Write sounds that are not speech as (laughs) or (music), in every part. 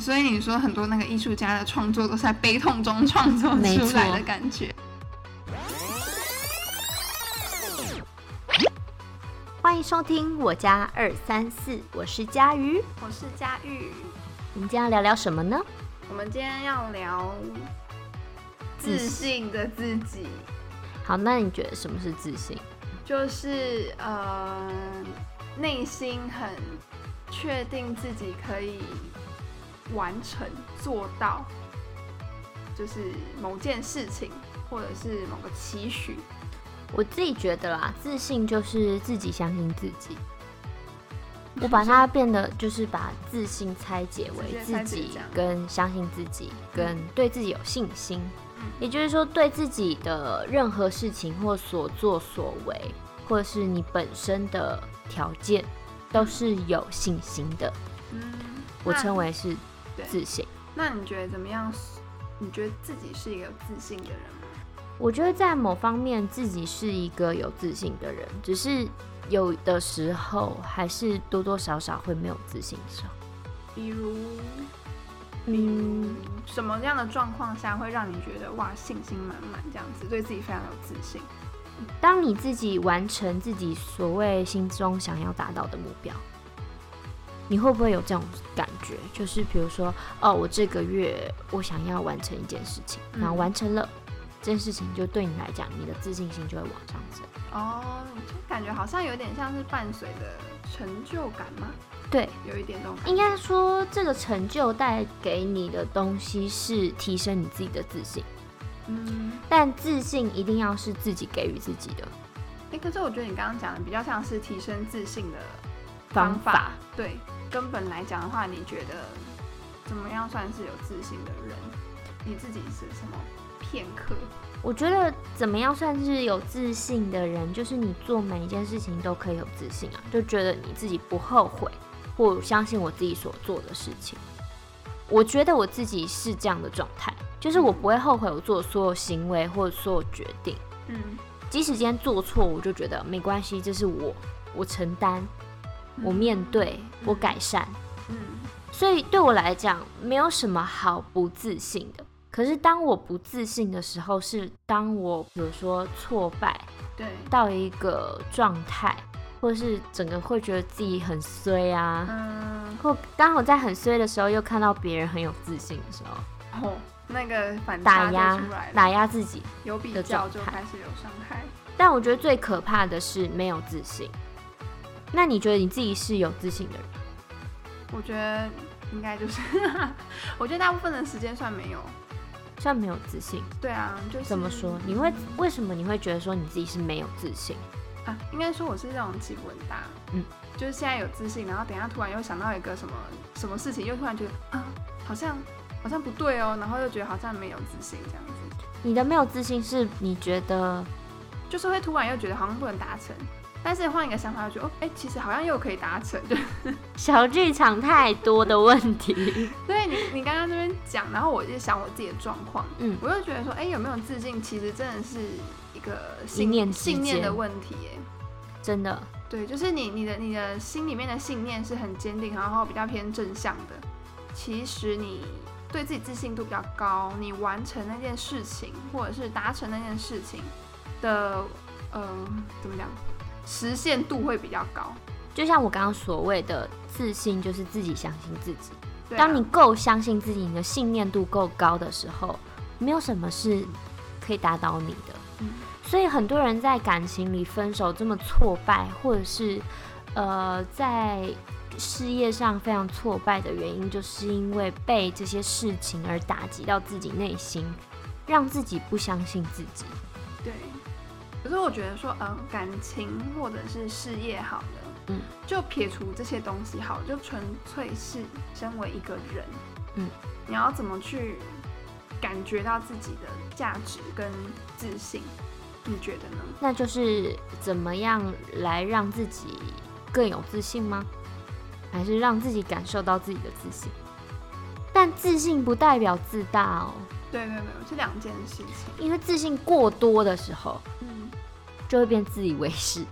所以你说很多那个艺术家的创作都是在悲痛中创作出来的感觉。欢迎收听我家二三四，我是佳瑜。我是佳玉，我们今天要聊聊什么呢？我们今天要聊自自信的自己，好，那你觉得什么是自信？就是呃内心很确定自己可以完成做到，就是某件事情或者是某个期许。我自己觉得啦，自信就是自己相信自己。(laughs) 我把它变得就是把自信拆解为自己跟相信自己，跟对自己有信心。嗯也就是说，对自己的任何事情或所作所为，或者是你本身的条件，都是有信心的。嗯，我称为是对自信。那你觉得怎么样？你觉得自己是一个有自信的人吗？我觉得在某方面自己是一个有自信的人，只是有的时候还是多多少少会没有自信的时候。比如，嗯，嗯，什么样的状况下会让你觉得哇信心满满这样子，对自己非常有自信？当你自己完成自己所谓心中想要达到的目标，你会不会有这种感觉？就是比如说，哦，我这个月我想要完成一件事情，嗯然后完成了。这件事情就对你来讲，你的自信心就会往上升。哦，就感觉好像有点像是伴随的成就感吗？对，有一点这种。应该说这个成就带给你的东西是提升你自己的自信。嗯，但自信一定要是自己给予自己的哎、可是我觉得你刚刚讲的比较像是提升自信的方法。法。对，根本来讲的话，你觉得怎么样算是有自信的人？你自己是什么片刻？我觉得怎么样算是有自信的人，就是你做每一件事情都可以有自信啊，就觉得你自己不后悔，或相信我自己所做的事情。我觉得我自己是这样的状态，就是我不会后悔我做的所有行为或者所有决定，嗯即使今天做错，我就觉得没关系，这是我，我承担，我面对，我改善。嗯所以对我来讲，没有什么好不自信的。可是当我不自信的时候，是当我比如说挫败对，到一个状态，或是整个会觉得自己很衰啊，嗯，或刚好在很衰的时候，又看到别人很有自信的时候，哦，那个反打压打压自己。有比的较就开始有伤害。但我觉得最可怕的是没有自信。那你觉得你自己是有自信的人？我觉得应该就是，(laughs) 我觉得大部分的时间算没有。算没有自信？对啊，就是怎么说？你会为什么你会觉得说你自己是没有自信？啊？应该说我是这种起伏很大，嗯，就是现在有自信，然后等一下突然又想到一个什么什么事情，又突然觉得啊，好像好像不对哦，然后又觉得好像没有自信这样子，你的没有自信是你觉得就是会突然又觉得好像不能达成，但是换一个想法我觉得哦，哎，其实好像又可以达成，就 (laughs) 小剧场太多的问题？所以你你刚刚这边讲，然后我就想我自己的状况，嗯我就觉得说，哎，有没有自信，其实真的是一个信念信念的问题哎。真的，对，就是你你的你的心里面的信念是很坚定，然后比较偏正向的。其实你对自己自信度比较高，你完成那件事情或者是达成那件事情的呃怎么讲，实现度会比较高。就像我刚刚所谓的自信，就是自己相信自己。啊当你够相信自己，你的信念度够高的时候，没有什么是可以打倒你的。嗯所以很多人在感情里分手这么挫败，或者是呃在事业上非常挫败的原因，就是因为被这些事情而打击到自己内心，让自己不相信自己。对，可是我觉得说，嗯、感情或者是事业好了，嗯，就撇除这些东西好了，就纯粹是身为一个人，嗯，你要怎么去感觉到自己的价值跟自信？你觉得呢？那就是怎么样来让自己更有自信吗？还是让自己感受到自己的自信？但自信不代表自大哦，对对对，是两件事情。因为自信过多的时候，嗯，就会变自以为是。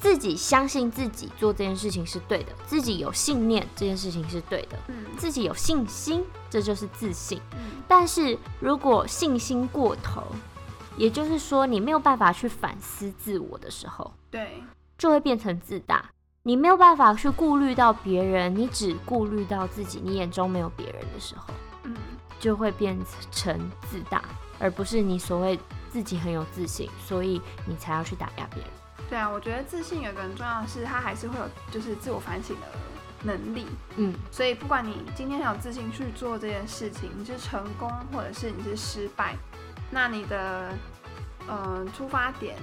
自己相信自己做这件事情是对的，自己有信念这件事情是对的，嗯自己有信心，这就是自信。嗯但是如果信心过头，也就是说你没有办法去反思自我的时候，对，就会变成自大。你没有办法去顾虑到别人，你只顾虑到自己，你眼中没有别人的时候，嗯就会变成自大，而不是你所谓自己很有自信，所以你才要去打压别人。对啊，我觉得自信有一个很重要的是，他还是会有就是自我反省的能力。嗯，所以不管你今天很有自信去做这件事情，你是成功或者是你是失败，那你的呃出发点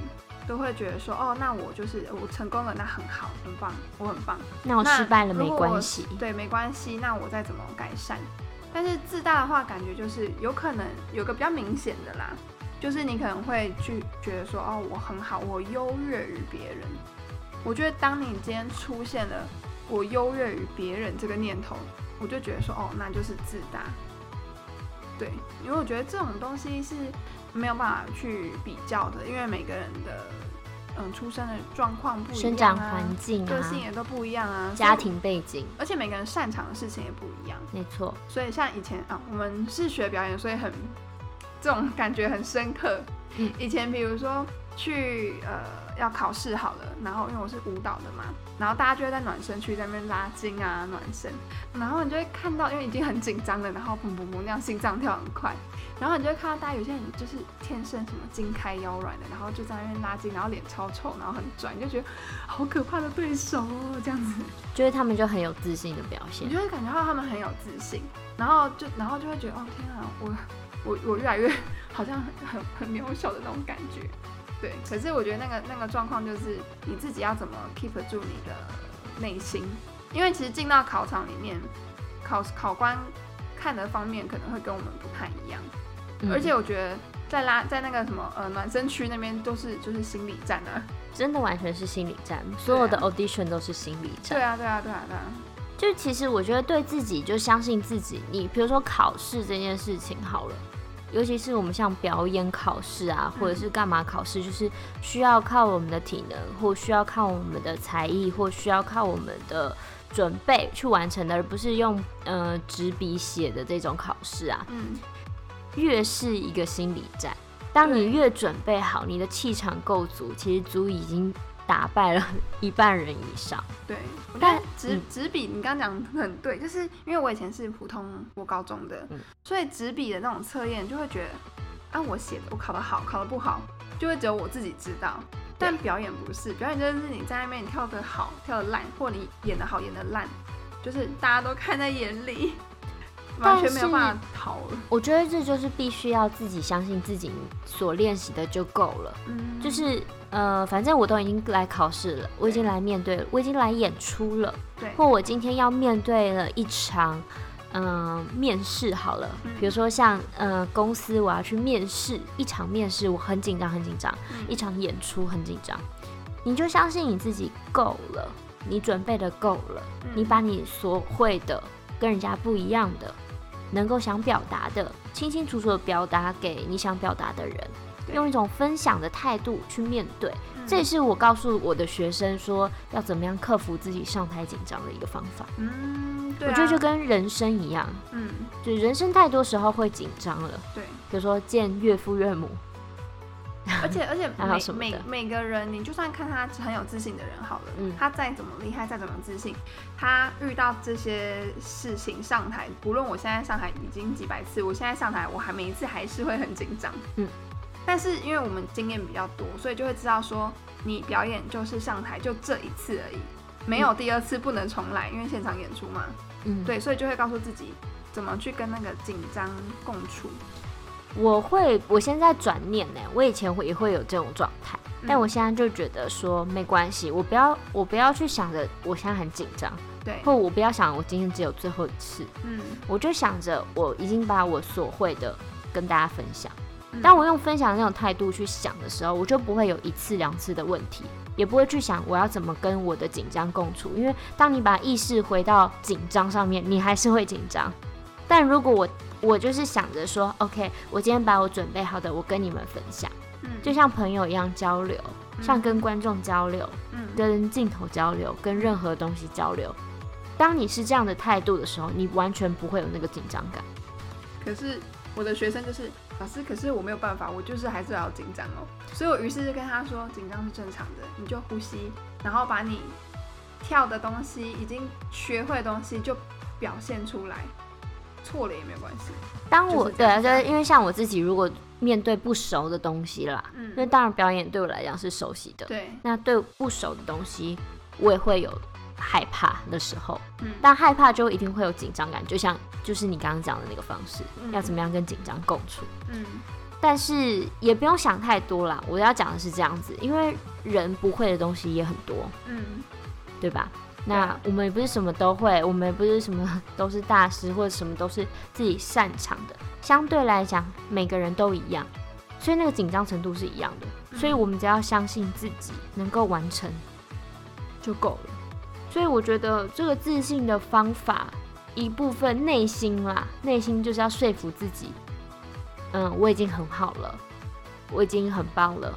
都会觉得说，哦，那我就是我成功了，那很好，很棒，我很棒。那我失败了没关系。对，没关系，那我再怎么改善。但是自大的话，感觉就是有可能有个比较明显的啦，就是你可能会去觉得说，哦，我很好，我优越于别人。我觉得当你今天出现了我优越于别人这个念头，我就觉得说，哦，那就是自大。对，因为我觉得这种东西是没有办法去比较的，因为每个人的嗯出生的状况不一样、啊，生长环境啊，个性也都不一样啊，家庭背景，而且每个人擅长的事情也不一样，没错。所以像以前啊，我们是学表演，所以很这种感觉很深刻。嗯以前比如说去呃要考试好了，然后因为我是舞蹈的嘛，然后大家就会在暖身区在那边拉筋啊暖身，然后你就会看到，因为已经很紧张了，然后砰砰砰那样心脏跳很快，然后你就会看到大家有些人就是天生什么筋开腰软的，然后就在那边拉筋，然后脸超臭，然后很拽，你就觉得好可怕的对手哦，这样子。就是他们就很有自信的表现你。就会感觉到他们很有自信，然后就然后就会觉得哦天啊，我我我越来越好像很很很渺小的那种感觉。对，可是我觉得那个那个状况就是你自己要怎么 keep 住你的内心，因为其实进到考场里面，考考官看的方面可能会跟我们不太一样，嗯。而且我觉得在拉在那个什么呃暖身区那边都是就是心理战啊。真的完全是心理战，所有的 audition 都是心理战。对啊对啊对啊对啊，就其实我觉得对自己就相信自己，你比如说考试这件事情好了，尤其是我们像表演考试啊，或者是干嘛考试，就是需要靠我们的体能，或需要靠我们的才艺，或需要靠我们的准备去完成的，而不是用呃纸笔写的这种考试啊，嗯。越是一个心理战。当你越准备好，你的气场够足，其实足已经打败了一半人以上。对，我但纸嗯纸笔你刚刚讲得很对，就是因为我以前是普通我高中的，嗯所以纸笔的那种测验就会觉得，啊，我写的我考得好，考得不好，就会只有我自己知道。但表演不是，表演就是你在那边你跳得好，跳得烂，或你演得好，演得烂，就是大家都看在眼里，完全没有办法逃了。我觉得这就是必须要自己相信自己所练习的就够了。嗯，就是呃，反正我都已经来考试了，我已经来面对了，我已经来演出了，对，或我今天要面对了一场。嗯、面试好了，嗯。比如说像呃公司我要去面试一场面试，我很紧张很紧张，嗯。一场演出很紧张，你就相信你自己够了，你准备的够了，嗯。你把你所会的跟人家不一样的，能够想表达的，清清楚楚的表达给你想表达的人，用一种分享的态度去面对。嗯这也是我告诉我的学生说要怎么样克服自己上台紧张的一个方法。嗯，对、啊，我觉得就跟人生一样，嗯，就人生太多时候会紧张了，对。比如说见岳父岳母，(laughs) 而且而且 (laughs) 每每每个人，你就算看他很有自信的人好了，嗯他再怎么厉害，再怎么自信，他遇到这些事情上台，不论我现在上台已经几百次，我现在上台我还每一次还是会很紧张，嗯。但是因为我们经验比较多，所以就会知道说，你表演就是上台就这一次而已，没有第二次不能重来，因为现场演出嘛。嗯，对，所以就会告诉自己怎么去跟那个紧张共处。我会，我现在转念呢，我以前会也会有这种状态，但嗯我现在就觉得说没关系，我不要，我不要去想着我现在很紧张，对，或我不要想我今天只有最后一次，嗯，我就想着我已经把我所会的跟大家分享。嗯当我用分享的那种态度去想的时候，我就不会有一次两次的问题，也不会去想我要怎么跟我的紧张共处。因为当你把意识回到紧张上面，你还是会紧张。但如果我我就是想着说，OK，我今天把我准备好的，我跟你们分享，嗯就像朋友一样交流，像跟观众交流、嗯，跟镜头交流、跟任何东西交流。当你是这样的态度的时候，你完全不会有那个紧张感。可是我的学生就是老师，可是我没有办法，我就是还是要紧张哦。所以我于是就跟他说，紧张是正常的，你就呼吸，然后把你跳的东西、已经学会的东西就表现出来，错了也没有关系。当我对啊，就是因为像我自己，如果面对不熟的东西啦，嗯那当然表演对我来讲是熟悉的。对，那对不熟的东西，我也会有害怕的时候。嗯但害怕就一定会有紧张感，就像就是你刚刚讲的那个方式，嗯要怎么样跟紧张共处。嗯但是也不用想太多啦，我要讲的是这样子，因为人不会的东西也很多，嗯，对吧？那我们也不是什么都会，我们也不是什么都是大师或者什么都是自己擅长的。相对来讲，每个人都一样，所以那个紧张程度是一样的。所以我们只要相信自己能够完成就够了。所以我觉得这个自信的方法，一部分内心啦，内心就是要说服自己，嗯，我已经很好了，我已经很棒了。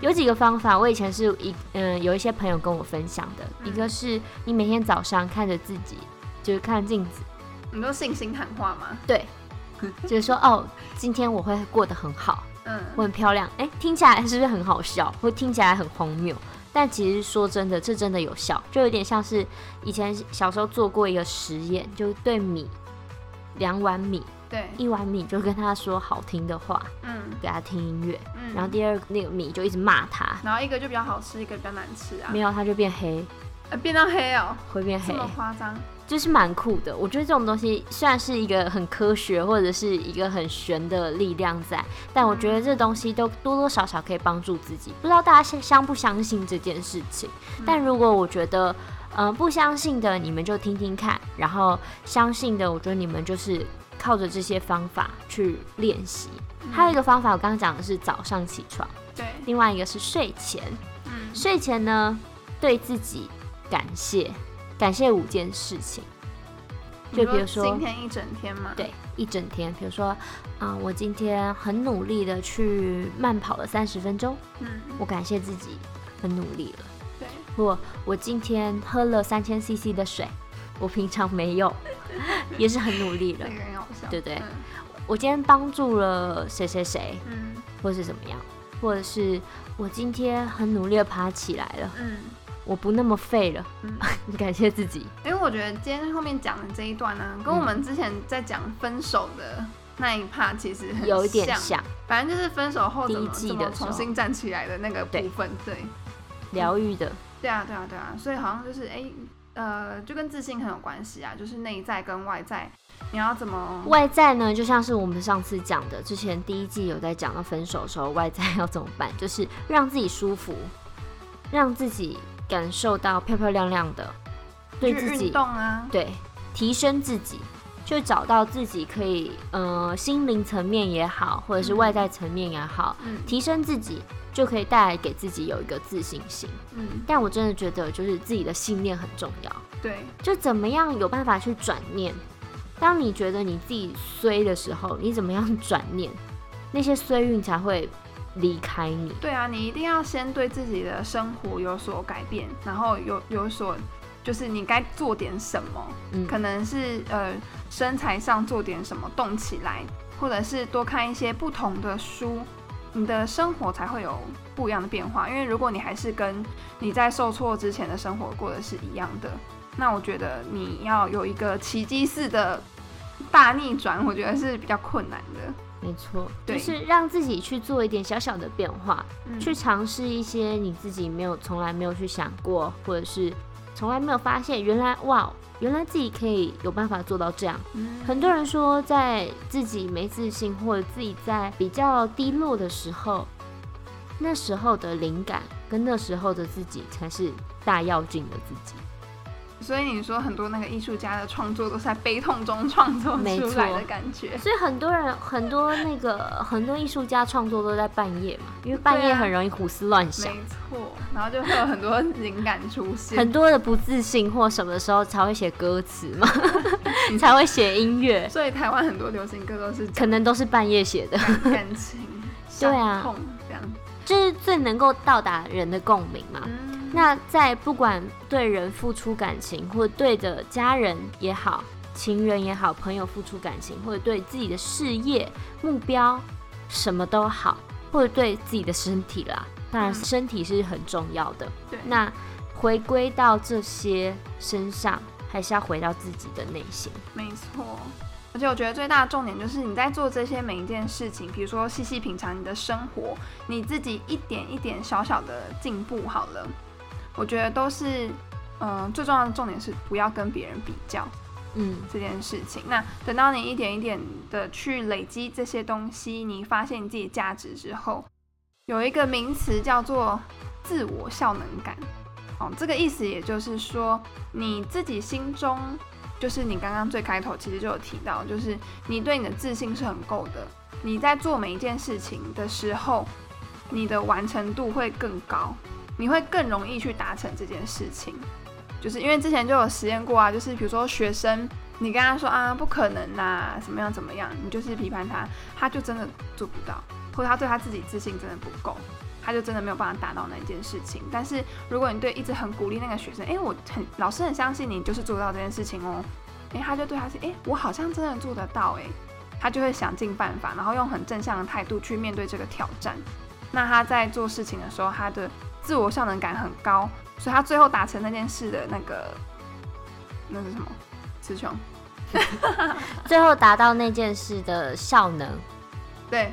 有几个方法，我以前是一嗯有一些朋友跟我分享的，嗯一个是你每天早上看着自己，就是看镜子，你说信心喊话吗？对，(laughs) 就是说哦，今天我会过得很好，嗯我很漂亮，哎，听起来是不是很好笑，会听起来很荒谬？但其实说真的，这真的有效，就有点像是以前小时候做过一个实验，就对米两碗米，对，一碗米就跟他说好听的话，嗯给他听音乐，嗯，然后第二那个米就一直骂他，然后一个就比较好吃，一个比较难吃啊没，有它就变黑，呃变到黑哦，会变黑这，么夸张？就是蛮酷的。我觉得这种东西虽然是一个很科学或者是一个很玄的力量在，但我觉得这东西都多多少少可以帮助自己。不知道大家相相不相信这件事情？但如果我觉得，呃，不相信的你们就听听看，然后相信的，我觉得你们就是靠着这些方法去练习。还有一个方法，我刚刚讲的是早上起床，对，另外一个是睡前。嗯睡前呢，对自己感谢，感谢五件事情。就比如说今天一整天嘛，对，一整天，比如说，啊、我今天很努力的去慢跑了三十分钟，嗯我感谢自己很努力了。对，或我今天喝了三千 CC 的水，我平常没有，(laughs) 也是很努力了对对。嗯。我今天帮助了谁谁谁，嗯。或是怎么样，或者是我今天很努力的爬起来了，嗯。我不那么废了，嗯。(laughs) 感谢自己。因为我觉得今天后面讲的这一段呢，跟我们之前在讲分手的那一 part 其实很有一点像，反正就是分手后怎么第一季怎么的重新站起来的那个部分，对，疗愈的，对啊，对啊，对啊，所以好像就是哎、呃，就跟自信很有关系啊，就是内在跟外在，你要怎么？外在呢，就像是我们上次讲的，之前第一季有在讲到分手的时候，外在要怎么办，就是让自己舒服，让自己感受到漂漂亮亮的，对自己动啊，对提升自己，就找到自己可以呃心灵层面也好，或者是嗯外在层面也好，嗯提升自己就可以带来给自己有一个自信心。嗯，但我真的觉得，就是自己的信念很重要。对，就怎么样有办法去转念。当你觉得你自己衰的时候，你怎么样转念，那些衰运才会离开你。对啊，你一定要先对自己的生活有所改变，然后有有所，就是你该做点什么，嗯，可能是呃身材上做点什么动起来，或者是多看一些不同的书，你的生活才会有不一样的变化。因为如果你还是跟你在受挫之前的生活过的是一样的，那我觉得你要有一个奇迹式的大逆转，我觉得是比较困难的。没错，对就是让自己去做一点小小的变化，嗯去尝试一些你自己没有从来没有去想过，或者是从来没有发现，原来哇，原来自己可以有办法做到这样。嗯很多人说，在自己没自信或者自己在比较低落的时候，那时候的灵感跟那时候的自己才是大要紧的自己。所以你说很多那个艺术家的创作都是在悲痛中创作没出来的感觉。所以很多人，很多那个很多艺术家创作都在半夜嘛，因为半夜很容易胡思乱想，没错，然后就会有很多灵感出现。很多的不自信或什么的时候才会写歌词嘛，(laughs) 才会写音乐，所以台湾很多流行歌都是可能都是半夜写的。感情、(laughs) 对啊伤痛这样。这是最能够到达人的共鸣嘛。嗯，那在不管对人付出感情，或者对着家人也好、情人也好、朋友付出感情，或者对自己的事业目标什么都好，或者对自己的身体啦，当然嗯身体是很重要的。对，那回归到这些身上，还是要回到自己的内心。没错。而且我觉得最大的重点就是你在做这些每一件事情，比如说细细品尝你的生活，你自己一点一点小小的进步好了，我觉得都是，嗯、最重要的重点是不要跟别人比较嗯，这件事情。那等到你一点一点的去累积这些东西，你发现你自己的价值之后，有一个名词叫做自我效能感。哦，这个意思也就是说，你自己心中，就是你刚刚最开头其实就有提到，就是你对你的自信是很够的。你在做每一件事情的时候，你的完成度会更高，你会更容易去达成这件事情。就是因为之前就有实验过啊，就是比如说学生，你跟他说啊不可能啦，怎么样怎么样，你就是批判他，他就真的做不到，或者他对他自己自信真的不够，他就真的没有办法达到那件事情。但是如果你对一直很鼓励那个学生，哎，我很老师很相信你，就是做到这件事情哦，哎，他就对他是，哎，我好像真的做得到，哎，他就会想尽办法，然后用很正向的态度去面对这个挑战。那他在做事情的时候，他的自我效能感很高，所以他最后达成那件事的那个那是什么？词穷。(laughs) 最后达到那件事的效能，对，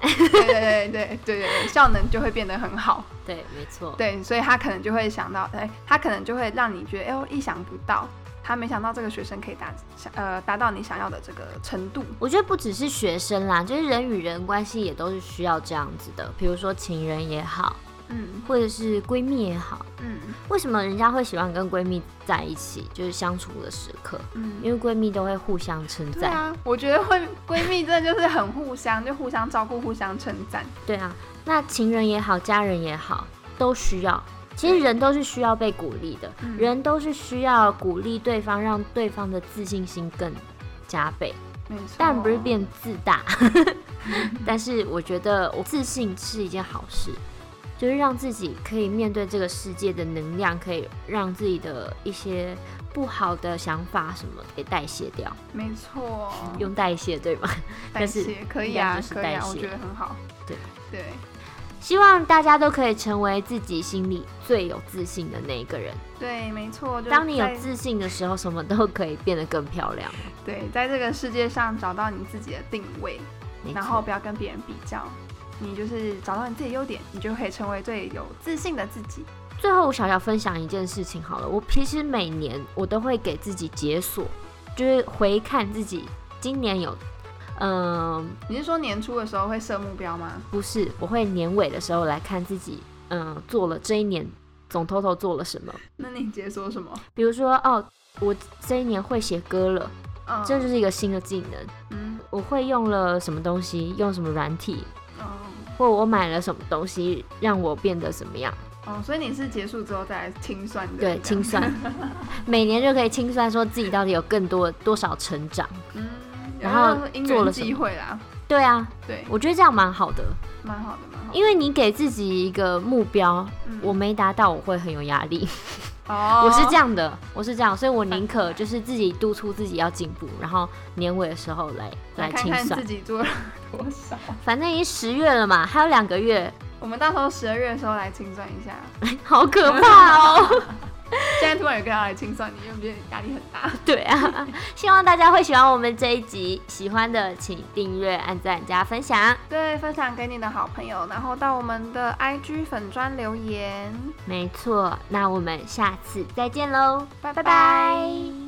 对对对对对对对，效能就会变得很好。对，没错。对，所以他可能就会想到，哎，他可能就会让你觉得，哎呦，意想不到，他没想到这个学生可以达想呃达到你想要的这个程度。我觉得不只是学生啦，就是人与人关系也都是需要这样子的，比如说情人也好，嗯或者是闺蜜也好。嗯为什么人家会喜欢跟闺蜜在一起，就是相处的时刻？嗯，因为闺蜜都会互相称赞。对啊，我觉得会闺蜜真的就是很互相，就互相照顾，互相称赞。对啊，那情人也好，家人也好，都需要。其实人都是需要被鼓励的，嗯人都是需要鼓励对方，让对方的自信心更加倍。没错，但不是变自大，(laughs) 但是我觉得我自信是一件好事，就是让自己可以面对这个世界的能量，可以让自己的一些不好的想法什么给代谢掉，没错，用代谢对吗？代但是谢可以啊，就是可以啊，代谢我觉得很好。对对，希望大家都可以成为自己心里最有自信的那一个人。对，没错。当你有自信的时候，什么都可以变得更漂亮。对，在这个世界上找到你自己的定位，然后，不要跟别人比较，你就是找到你自己优点，你就可以成为最有自信的自己。最后我小小分享一件事情好了，我其实每年我都会给自己解锁，就是回看自己今年有，嗯、你是说年初的时候会设目标吗？不是，我会年尾的时候来看自己，嗯、做了这一年总 total 做了什么。那你解锁什么？比如说，哦，我这一年会写歌了，嗯，这就是一个新的技能。嗯我会用了什么东西，用什么软体，嗯或我买了什么东西让我变得怎么样？哦，所以你是结束之后再来清算的？对，清算，(laughs) 每年就可以清算说自己到底有更多多少成长。嗯，然后做了什么际会啦，对啊，对，我觉得这样蛮好的，蛮好的，蛮好的。因为你给自己一个目标，嗯我没达到我会很有压力。哦，(laughs) 我是这样的，我是这样，所以我宁可就是自己督促自己要进步，然后年尾的时候来来清算看自。己做了多少。反正已经十月了嘛，还有两个月，我们到时候十二月的时候来清算一下。(laughs) 好可怕哦！(laughs) 现在突然有个人要来清算你，有没有觉得压力很大？(laughs) 对啊，希望大家会喜欢我们这一集，喜欢的请订阅、按赞、加分享。对，分享给你的好朋友，然后到我们的 IG 粉砖留言。没错，那我们下次再见喽，拜拜拜